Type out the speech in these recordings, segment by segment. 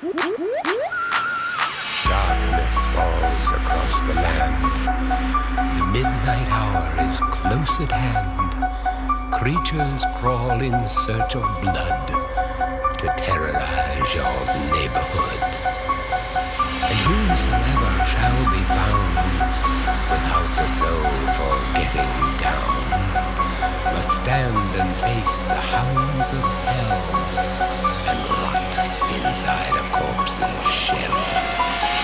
Darkness falls across the land. The midnight hour is close at hand. Creatures crawl in search of blood to terrorize y'all's neighborhood. And whosoever shall be found without the soul for getting down must stand and face the hounds of hell inside a corpse of shell.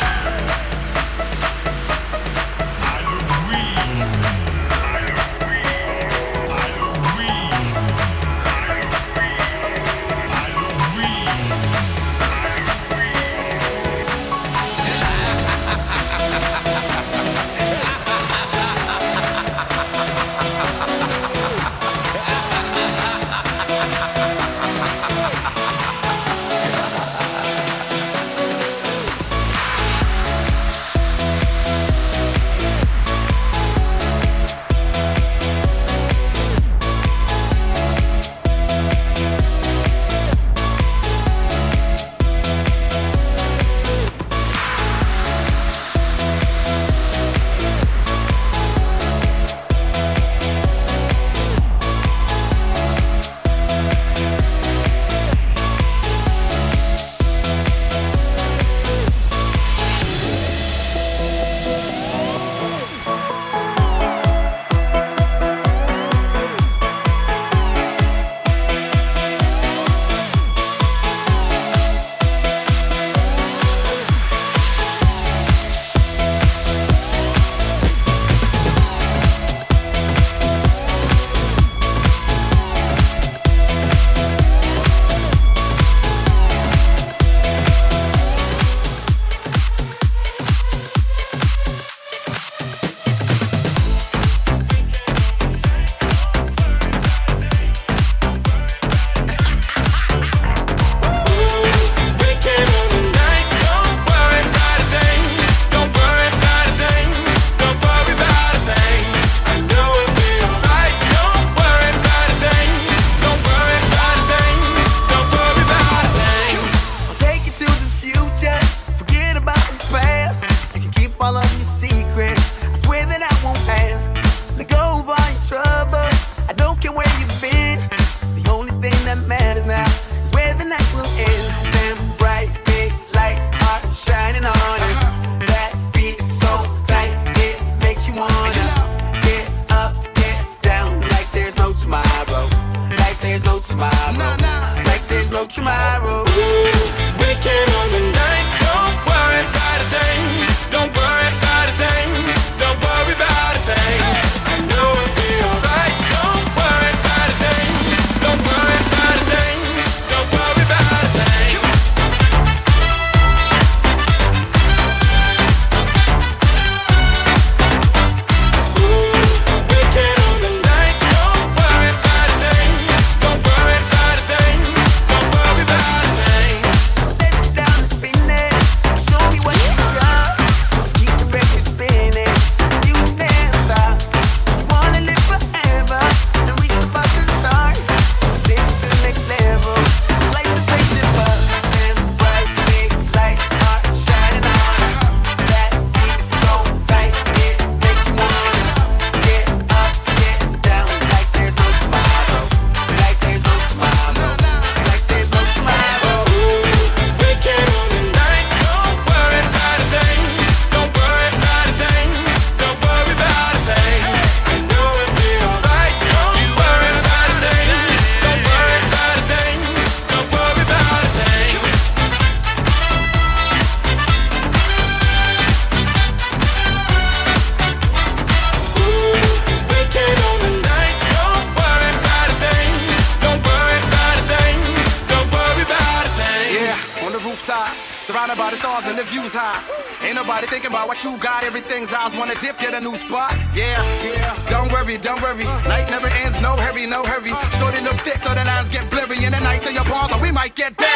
on the dip, get a new spot. Yeah, yeah. Don't worry, don't worry. Night never ends, no hurry, no hurry. Shorty look thick, so the lines get blurry, in the nights in your palms, so we might get dead.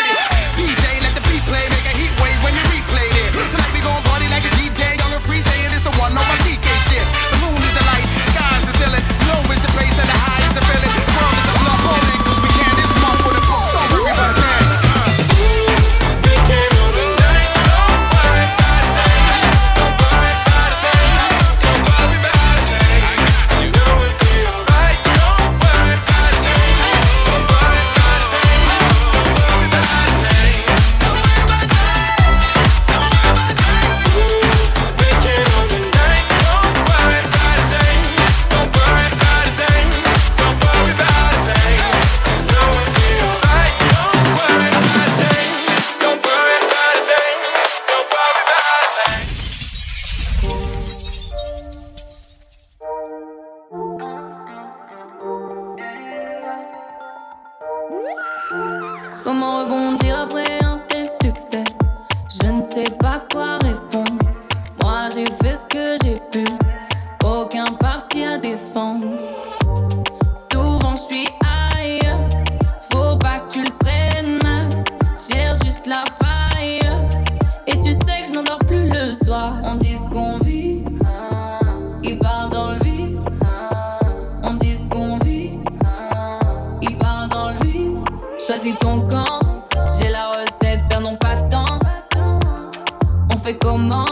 fait comment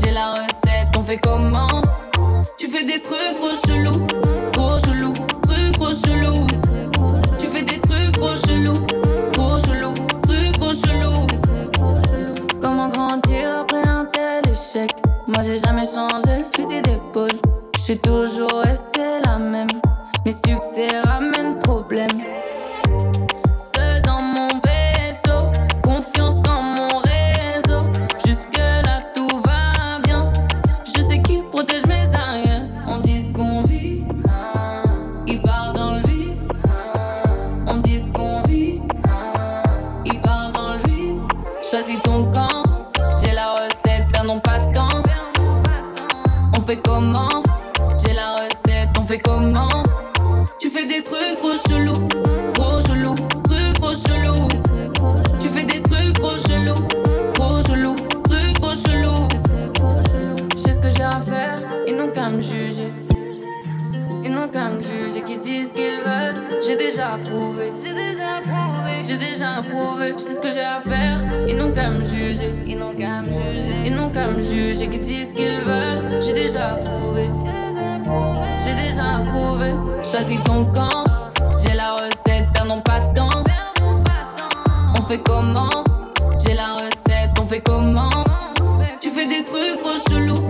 J'ai la recette, on fait comment Tu fais des trucs trop chelous, trop chelous, trucs trop chelous. Tu fais des trucs trop chelous, trop chelous, trucs trop chelous. Comment grandir après un tel échec Moi j'ai jamais changé le fusil d'épaule. Je suis toujours resté la même. Mes succès ramènent problème. comme juge et qui disent qu'ils veulent. J'ai déjà prouvé, J'ai déjà prouvé, J'ai déjà approuvé. Je sais ce que j'ai à faire? Ils n'ont qu'à me juger. Ils n'ont qu'à me juger. Et qui disent qu'ils veulent. J'ai déjà prouvé, J'ai déjà prouvé. Choisis ton camp. J'ai la recette. Perdons pas de temps. On fait comment? J'ai la recette. On fait comment? Tu fais des trucs trop chelous.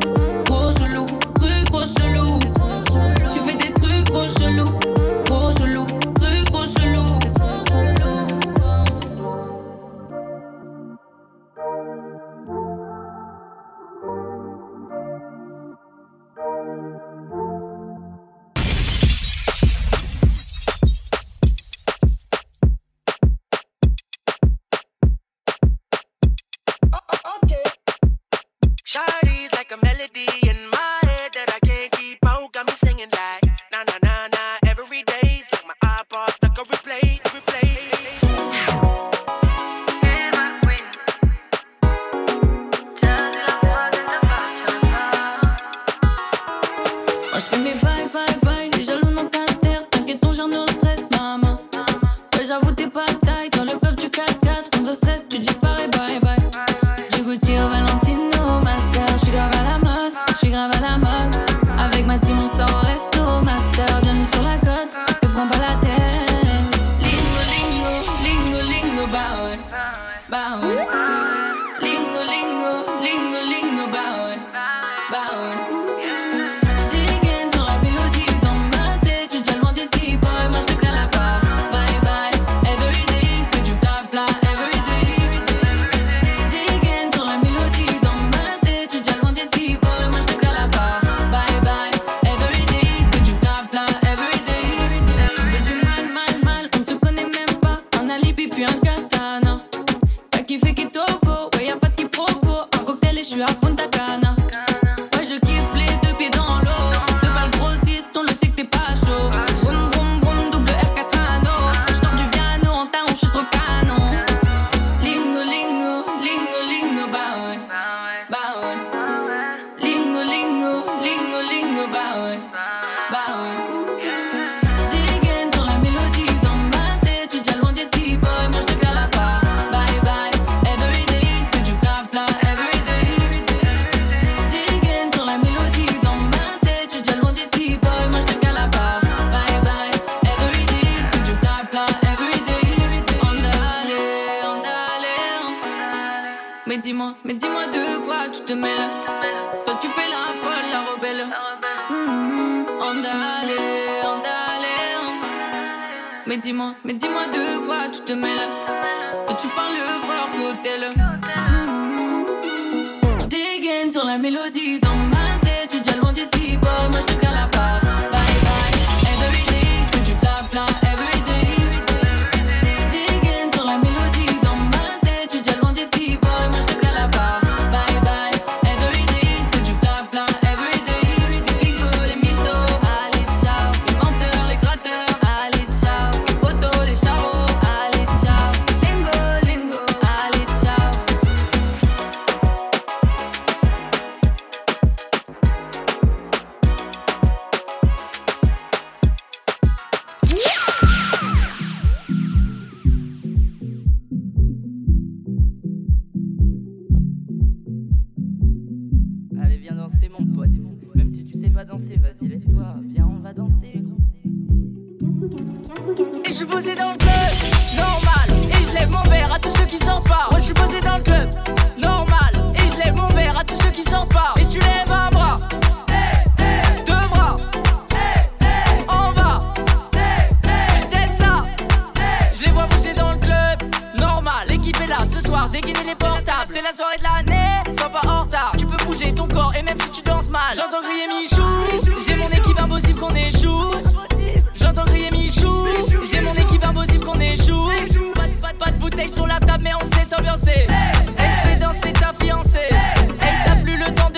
je suis à C'est la soirée de l'année, sois pas en retard. Tu peux bouger ton corps et même si tu danses mal. J'entends crier Michou, j'ai mon équipe impossible qu'on échoue. J'entends crier Michou, j'ai mon équipe impossible qu'on échoue. Pas, de- bouteille sur la table, mais on sait s'ambiancer. Hey, je fais danser ta fiancée. Hey, t'as plus le temps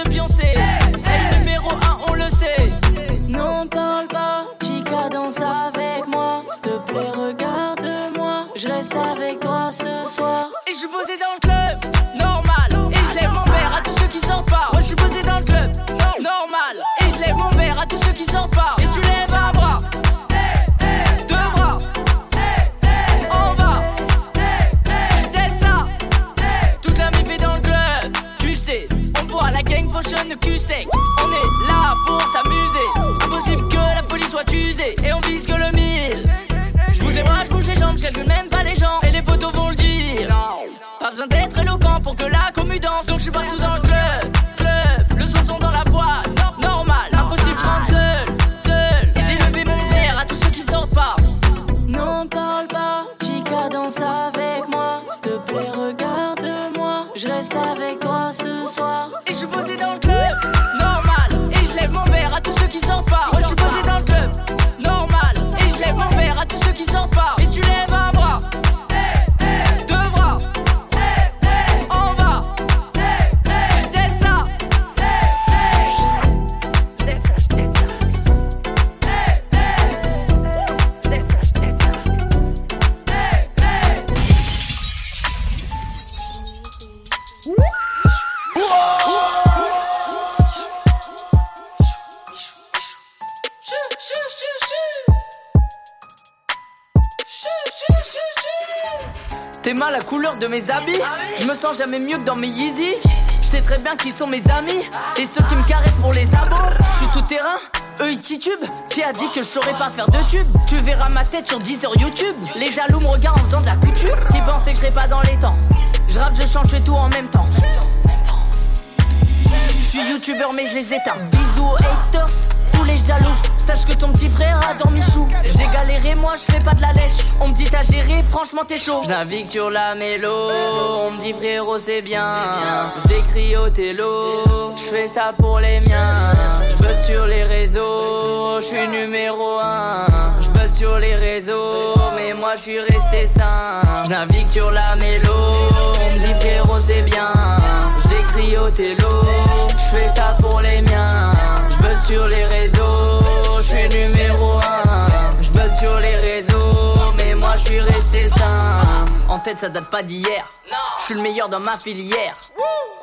On est là pour s'amuser. Impossible que la folie soit usée. Et on vise que le mille. Je bouge les bras, je bouge les jambes, je calcule même pas les gens. Et les potos vont le dire. Pas besoin d'être éloquent pour que la commu danse. Donc je suis partout dans mes habits. Je me sens jamais mieux que dans mes Yeezy. Je sais très bien qui sont mes amis. Et ceux qui me caressent pour les abos. Je suis tout terrain. Eux ils titubent Qui a dit que je saurais pas faire de tube? Tu verras ma tête sur 10 heures YouTube. Les jaloux me regardent en faisant de la couture. Qui pensaient que je serais pas dans les temps? Je rappe, je chante, je tout en même temps. Je suis youtubeur mais je les éteins. Bisous haters. Tous les jaloux, sache que ton petit frère a dormi chou. J'ai galéré, moi je fais pas de la lèche. On me dit t'as géré, franchement t'es chaud. Je navigue sur la mélo, on me dit frérot c'est bien. J'écris au télo, je fais ça pour les miens. Je sur les réseaux, je suis numéro un. Je buzz sur les réseaux, mais moi je suis resté sain. Je navigue sur la mélo, on me dit frérot c'est bien. J'écris au télo, je fais ça pour les miens sur les réseaux, je suis numéro un sur les réseaux, mais moi je suis resté sain. En tête, ça date pas d'hier. Je suis le meilleur dans ma filière.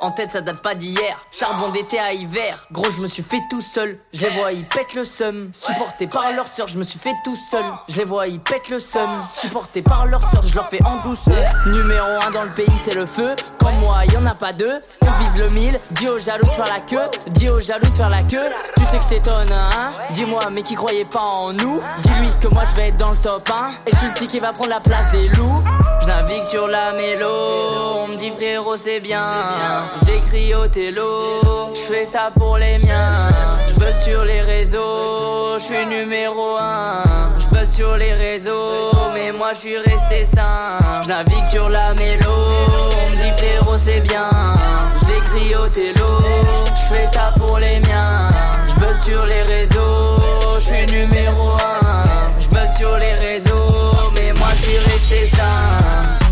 En tête, ça date pas d'hier. Charbon d'été à hiver. Gros, je me suis fait tout seul. Je les vois, ils pètent le seum. Supporté par leur sœur, je me suis fait tout seul. Je les vois, ils pètent le seum. Supporté par leur sœur, je leur fais en douceur. Numéro 1 dans le pays, c'est le feu. Comme moi, y en a pas deux. On vise le mille. Dis aux jaloux de faire la queue. Dis aux jaloux de faire la queue. Tu sais que t'étonnes, hein. Dis-moi, mais qui croyait pas en nous? Dis-lui que moi, je vais être dans le top 1. Et je suis le petit qui va prendre la place des loups. Je navigue sur la mélo. On me dit frérot, c'est bien. J'écris au télo. Je fais ça pour les miens. Je buzz sur les réseaux. Je suis numéro 1. Je buzz sur les réseaux. Mais moi, je suis resté sain. Je navigue sur la mélo. On me dit frérot, c'est bien. J'écris au télo. Je fais ça pour les miens. Je buzz sur les réseaux. Je suis numéro 1. Je buzz sur les réseaux. Mais moi, je suis resté sain.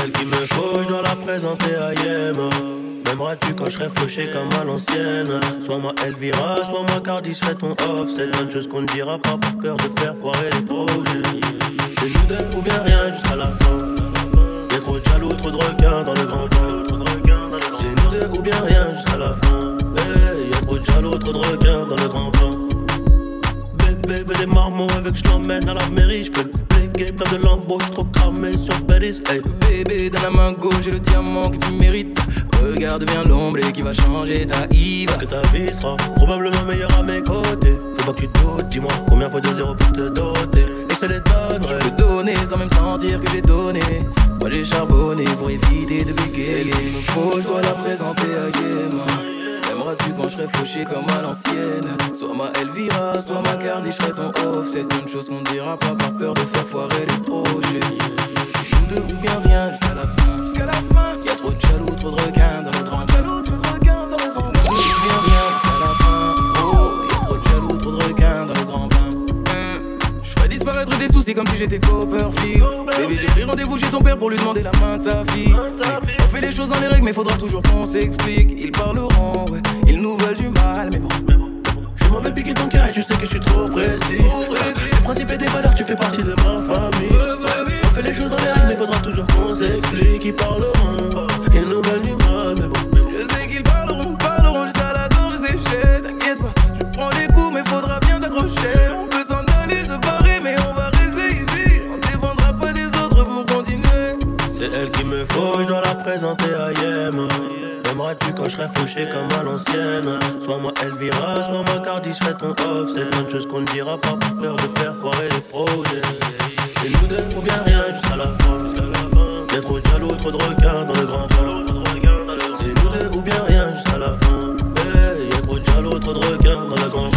celle qui me faut, je dois la présenter à Yema. M'aimeras-tu quand je serai fauché comme à l'ancienne Soit moi Elvira, soit moi Cardi, je serai ton off. C'est une chose qu'on ne dira pas pour peur de faire foirer les projets. Je nous donne pour bien rien jusqu'à la fin. Y'a trop de jaloux, trop de requins dans le grand plan. C'est nous deux ou bien rien jusqu'à la fin. Y'a trop de jaloux, trop de requins dans le grand bain veux que je l'emmène à la mairie. Je fais le blégué, plein de l'embauche, trop cramé sur Paris. Hey. Bébé, dans la main gauche, j'ai le diamant que tu mérites. Regarde bien l'ombre qui va changer ta Yves. Que ta vie sera probablement meilleure à mes côtés. Faut pas que tu doutes, dis-moi combien faut de zéro pour te doter. Et te les donnerai. Je peux donner sans même sentir que j'ai donné. Moi j'ai charbonné pour éviter de bégayer. Faut, je dois la présenter à Guéma. Aimeras-tu quand je serai fauché comme à l'ancienne? Soit ma Elvira, soit ma Cardi, je serai ton off. C'est une chose qu'on dira pas par peur de faire foirer les projets. Nous deux ou bien rien Jusqu'à la fin j'étais Copperfield Baby j'ai pris rendez-vous chez ton père pour lui demander la main de sa fille On fait les choses dans les règles mais faudra toujours qu'on s'explique Ils parleront, ouais, ils nous veulent du mal mais bon Je m'en vais piquer ton cœur et tu sais que je suis trop précis. Les principes et des valeurs, tu fais partie de ma famille. On fait les choses dans les règles, mais faudra toujours qu'on s'explique. Ils parleront, je dois la présenter à Yem. Aimeras-tu quand je serai fauché comme à l'ancienne Soit moi Elvira, soit moi Cardi, je ton off. C'est une chose qu'on ne dira pas par peur de faire foirer les projets. Et nous deux, pour bien rien jusqu'à la fin. Y'a trop de jaloux, trop de requins dans le grand bain. C'est nous deux ou bien rien jusqu'à la fin. Hey, y'a trop de jaloux, trop de requins dans le grand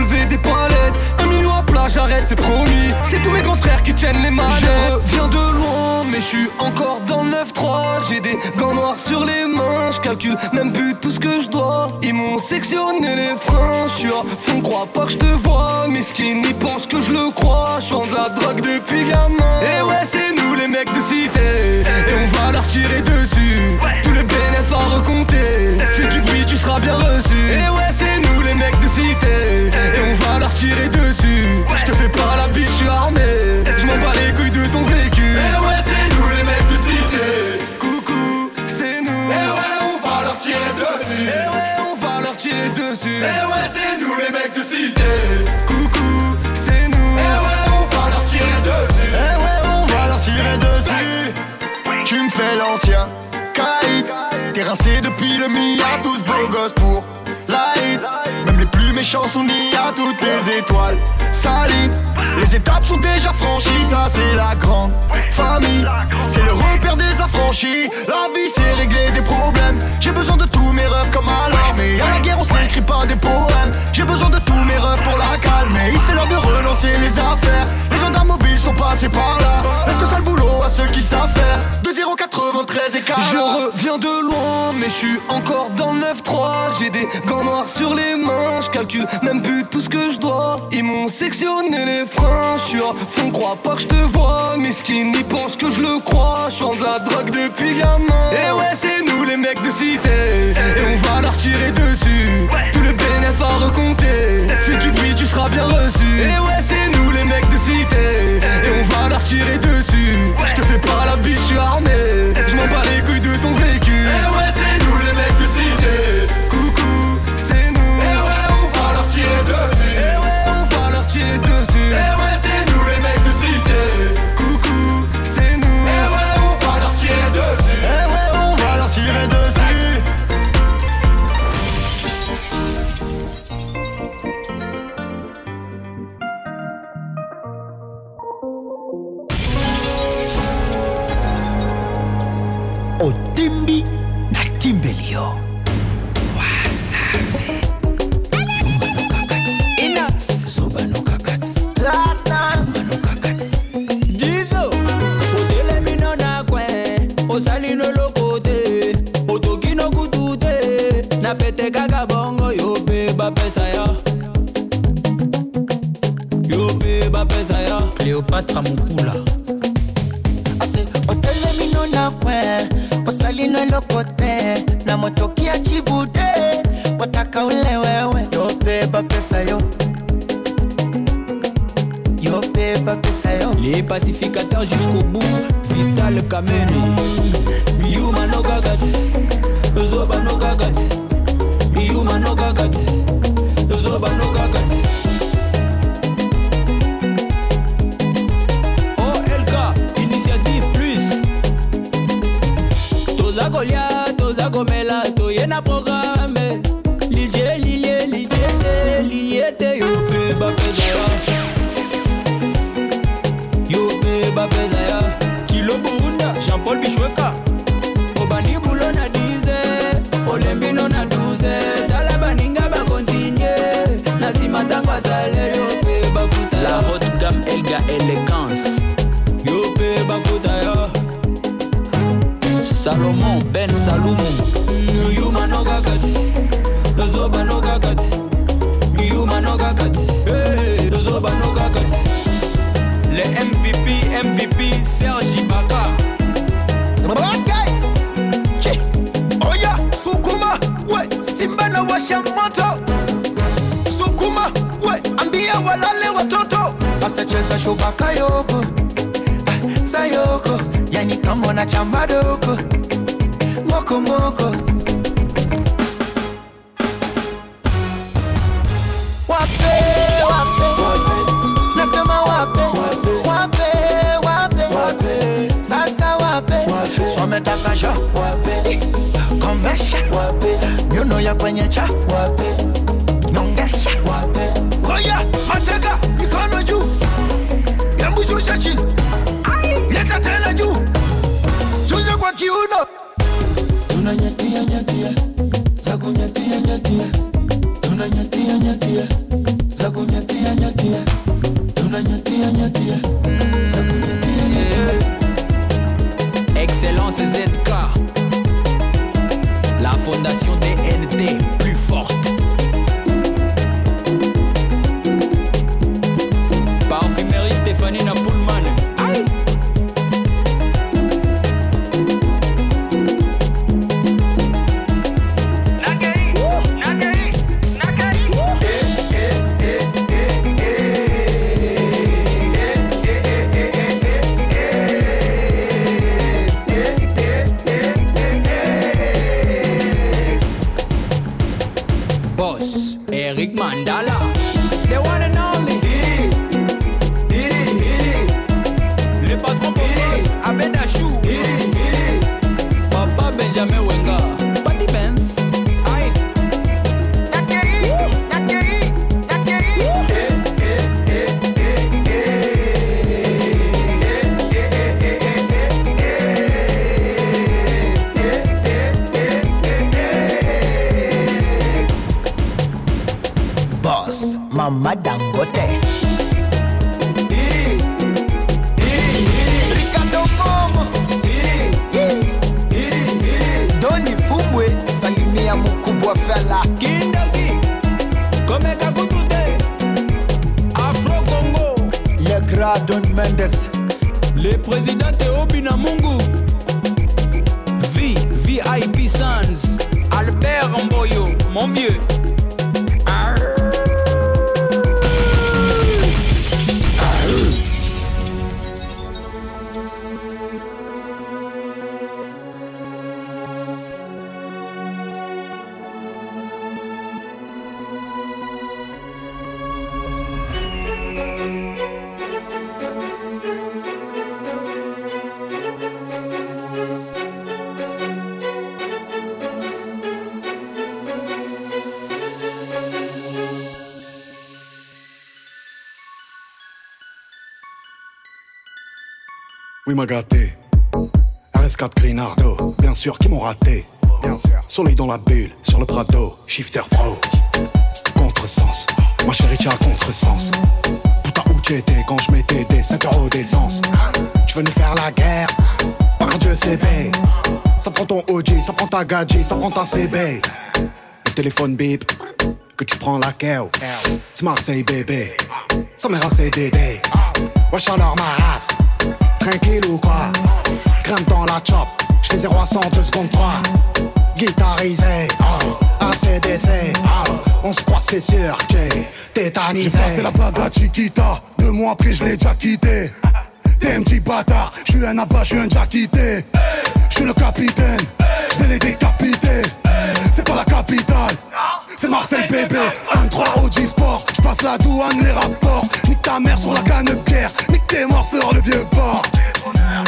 de lever des palettes Un million à plat j'arrête, c'est promis. C'est tous mes grands frères qui tiennent les manettes. Je reviens de loin, mais je suis encore dans le 9-3. J'ai des gants noirs sur les mains, je calcule même plus tout ce que je dois. Ils m'ont sectionné les freins, je suis à fond, crois pas que je te vois. Miskin, ils pensent que je le crois. Je de la drogue depuis gamin. Et ouais, c'est nous les mecs de cité. Et on va leur tirer dessus. Tous les bénéfices à recompter. Fais du bruit, tu seras bien reçu. Et ouais, c'est nous les mecs de cité. Tirer dessus. Je te fais pas la biche, je suis armé. Je m'en bats les couilles de ton vécu. Et ouais, c'est nous les mecs de cité. Coucou, c'est nous. Et ouais, on va leur tirer dessus. Et ouais, on va leur tirer dessus. Et ouais, c'est nous les mecs de cité. Coucou, c'est nous. Et ouais, on va leur tirer dessus. Eh ouais, on va leur tirer dessus. Tu me fais l'ancien caïd. T'es rincé depuis le mi à tous beaux gosses pour plus méchants sont mis à toutes les étoiles. Saline, les étapes sont déjà franchies, ça c'est la grande famille. C'est le repère des affranchis. La vie c'est régler des problèmes. J'ai besoin de tous mes rêves comme à l'armée. À la guerre on s'écrit pas des poèmes. J'ai besoin de tous mes rêves pour la calmer. Il c'est l'heure de relancer les affaires. Les gendarmes mobiles sont passés par là. Je reviens de loin, mais je suis encore dans le 9-3. J'ai des gants noirs sur les mains, je calcule même plus tout ce que je dois. Ils m'ont sectionné les freins, je suis à fond, crois pas que je te vois. Miskin, ils pensent que je le crois. Je de la drogue depuis gamin. Et ouais, c'est nous les mecs de cité. Et on va leur tirer dessus. Tous les bénéfices à recompter. Fais du bruit, tu seras bien reçu. Et ouais, c'est nous les mecs de cité. Et on va leur tirer dessus. Je te fais pas la biche, je suis armé. Je bats les toza komela, toye na programme. Lilie, lilie, lilie, te, lilie te, yo pe bapeza ya. yo mpe bapeza ya kilo burunda jean-paul bishweka mvp serge ibaka Okay. Oya, sukuma, we, simba na washa moto. Sukuma, we, ambia walale watoto. asacheza shubaka yoko ah, sayoko yani kama na chamba doko mokomoko sha wape komesha wape nyuno ya kwenye cha wape nyongesha wape Oya, mateka, mikono juu. Shusha chini. Leta tena juu. Shusha kwa kiuno. tunanyatia nyatia za kunyatia nyatia. Tunanyatia nyatia za kunyatia nyatia. Nyatia nyatia Don Mendes. Le président Théo Binamungu V, VIP Sons. Albert Mboyo, mon vieux m'a gâté. RS4 Grinardo, bien sûr, qui m'ont raté. Bien sûr. Soleil dans la bulle, sur le Prado, shifter pro. Contresens, ma chérie, tu as contresens. Putain, où t'étais quand je mettais des 5 euros d'essence Tu veux nous faire la guerre? Par Dieu, c'est B. Ça prend ton OG, ça prend ta gadget, ça prend ta CB. Le téléphone bip, que tu prends la keo. C'est Marseille, bébé. Ça mère un CDD. Wesh alors ma race. Tranquille ou quoi? Grimpe dans la chop, j'fais 0 à 100, 2 secondes 3 Guitarisé, oh, ACDC, oh, on se croise c'est sûr que tétanisé J'ai passé la bague à Chiquita, deux mois après je l'ai déjà quitté. T'es un petit bâtard, je suis un abat, je suis un déjà quitté. Je suis le capitaine, je vais les décapiter. C'est pas la capitale, c'est Marseille bébé. 1-3 OG Sport, passe la douane, les rapports. Nique ta mère sur la canne pierre, nique tes morts sur le vieux port.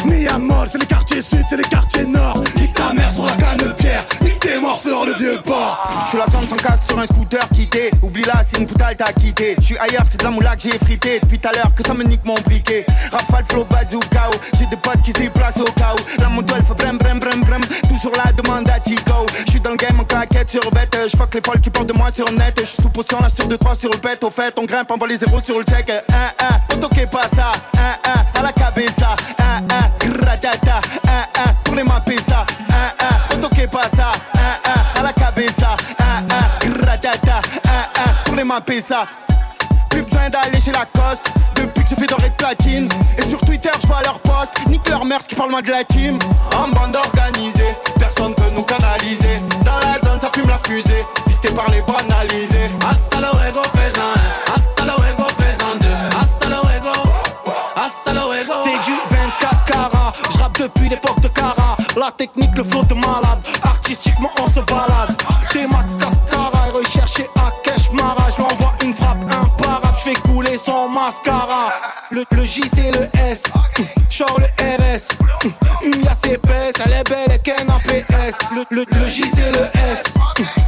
Miamol, c'est les quartiers sud, c'est les quartiers nord. Nique ta mère sur la canne pierre, nique tes morts sur le vieux port. Je suis la zone sans casse sur un scooter quitté. Oublie là, c'est une poutale t'as quitté. Je suis ailleurs, c'est de la moula que j'ai frité. Depuis tout à l'heure que ça me nique mon briquet. Rafale, flow, bazooka. J'ai des potes qui se déplacent au cas où. La moto elle fait brem, brem, brem, brem. Toujours la demande à Tico. Claquette sur bête. Je fuck les folles qui parlent de moi sur net. Je sous potion, là, je 2-3 sur le pet. Au fait, on grimpe, on voit les zéros sur le check. Un, un, auto que pas ça. Un, un, à la cabeza. Un, un, gratata. Un, un, pour les mapper ça. Un, un, auto que pas ça. Un, un, à la cabeza. Un, un, gratata. Un, un, pour les mapper ça. Plus besoin d'aller chez Lacoste Depuis que je fais doré de platine Et sur Twitter je vois leurs posts Nique leur mère qui parle moins de la team En bande organisée Personne peut nous canaliser fume la fusée Pisté par les banalisés Hasta luego, faisan un. Hasta luego, faisan deux. Hasta luego. Hasta luego. C'est du 24 carats, je rappe depuis l'époque de Cara. La technique, le flow de malade, artistiquement on se balade. T-Max Cascara, recherché à Cash Mara. Je envoie une frappe imparable, je fais couler son mascara. Le, le J c'est le S, genre le RS. Une liasse épaisse, elle est belle et qu'un APS. Le, le, le J c'est le S,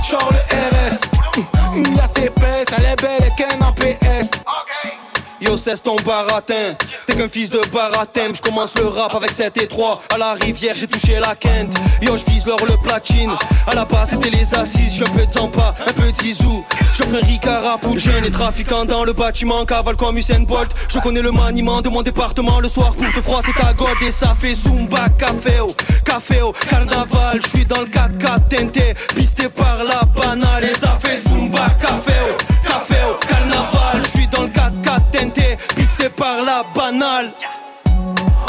genre le RS. Une liasse épaisse, elle est belle et qu'un APS. Yo, cesse ton baratin. T'es qu'un fils de baratin. Je commence le rap avec 7 et 3. À la rivière, j'ai touché la quinte. Yo, je vise l'or le platine. À la base, c'était les assises. J'suis un peu de un peu de Zizou. J'offre un Ricard à Jeune et dans le bâtiment. Cavale comme Usain Bolt. Je connais le maniement de mon département. Le soir, pour te froid, c'est ta god. Et ça fait Zumba, café au, café au, carnaval. Je suis dans le 4x4 tenté. Pisté par la banale. Et ça fait Zumba, café la.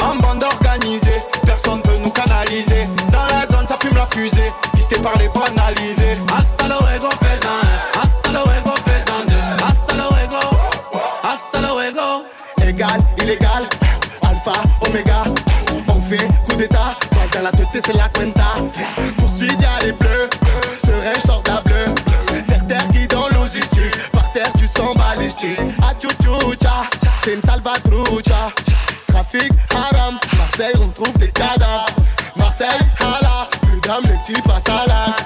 En bande organisée, personne peut nous canaliser. Dans la zone, ça fume la fusée. Pisté par les banalisés. Hasta luego, faisan un. Hasta luego, faisan deux. Hasta luego. Hasta luego. Égal, illégal, alpha, oméga. On fait coup d'état, dans la tête, c'est la cuenta. Poursuite, y'a les bleus, serein, sort d'un bleu. Terre, terre, qui dans logistique. Par terre, tu sens balistique. Ah, une salvatrucha. Trafic, haram, Marseille, on trouve des cadavres. Marseille, hala, plus d'âme, les petits passent à la.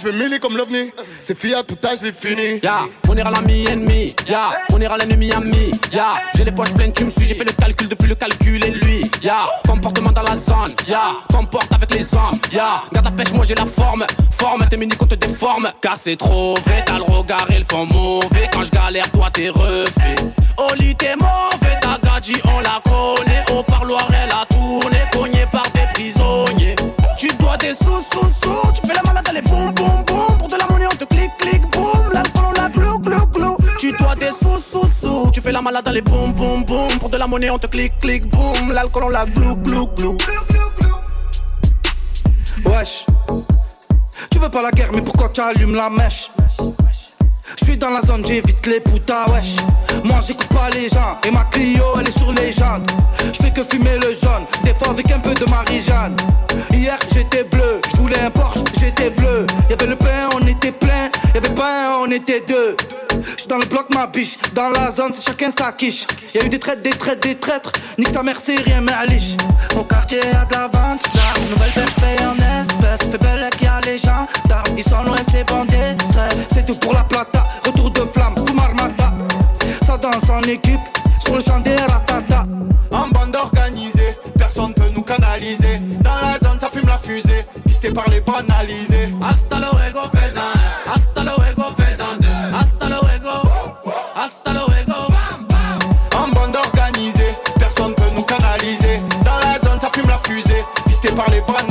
Je vais milli comme l'ovni. C'est Fiat, putain, je l'ai fini. Ya, on ira l'ami ennemi. Ya, on ira l'ennemi ami. Ya, j'ai les poches pleines, tu me suis. J'ai fait le calcul depuis le calcul et lui. Ya, comportement dans la zone. Ya, comporte avec les hommes. Ya, garde ta pêche, moi j'ai la forme. Forme, t'es mini qu'on te déforme. Car c'est trop vrai, t'as le regard et le fond mauvais. Quand je galère, toi t'es refait. Oli, t'es mauvais, ta gadji, on la connaît. Au parloir, elle a tourné, cogné par des prisonniers. Tu dois des sous, dois des sous, sous, sous. Tu fais la malade, allez, boum, boum, boum. Pour de la monnaie, on te clique, clique, boum. L'alcool, on la glou, glou, glou. Wesh. Tu veux pas la guerre, mais pourquoi tu allumes la mèche? Je suis dans la zone, j'évite les putas, wesh. Moi j'écoute pas les gens, et ma Clio elle est sur les jantes. Je fais que fumer le jaune, des fois avec un peu de Marie-Jeanne. Hier j'étais bleu, je voulais un Porsche, j'étais bleu. Y'avait le pain, on était plein, y'avait pas un, on était deux. J'suis dans le bloc, ma biche, dans la zone, c'est chacun sa quiche. Y'a eu des traites, des traites, des traîtres, nique sa mère, c'est rien, mais à liche. Au quartier y'a de la vente, là, nouvelle belle, j'paye en espèces. Fait belle qu'il y a les gens, ils sont loin, c'est bandé, stress. C'est tout pour la plata, retour de flamme, Foumarmata. Ça danse en équipe, sur le champ des ratata. En bande organisée, personne peut nous canaliser. Dans la zone, ça fume la fusée. Pisté par les banalisés. Hasta luego, par les banalisés.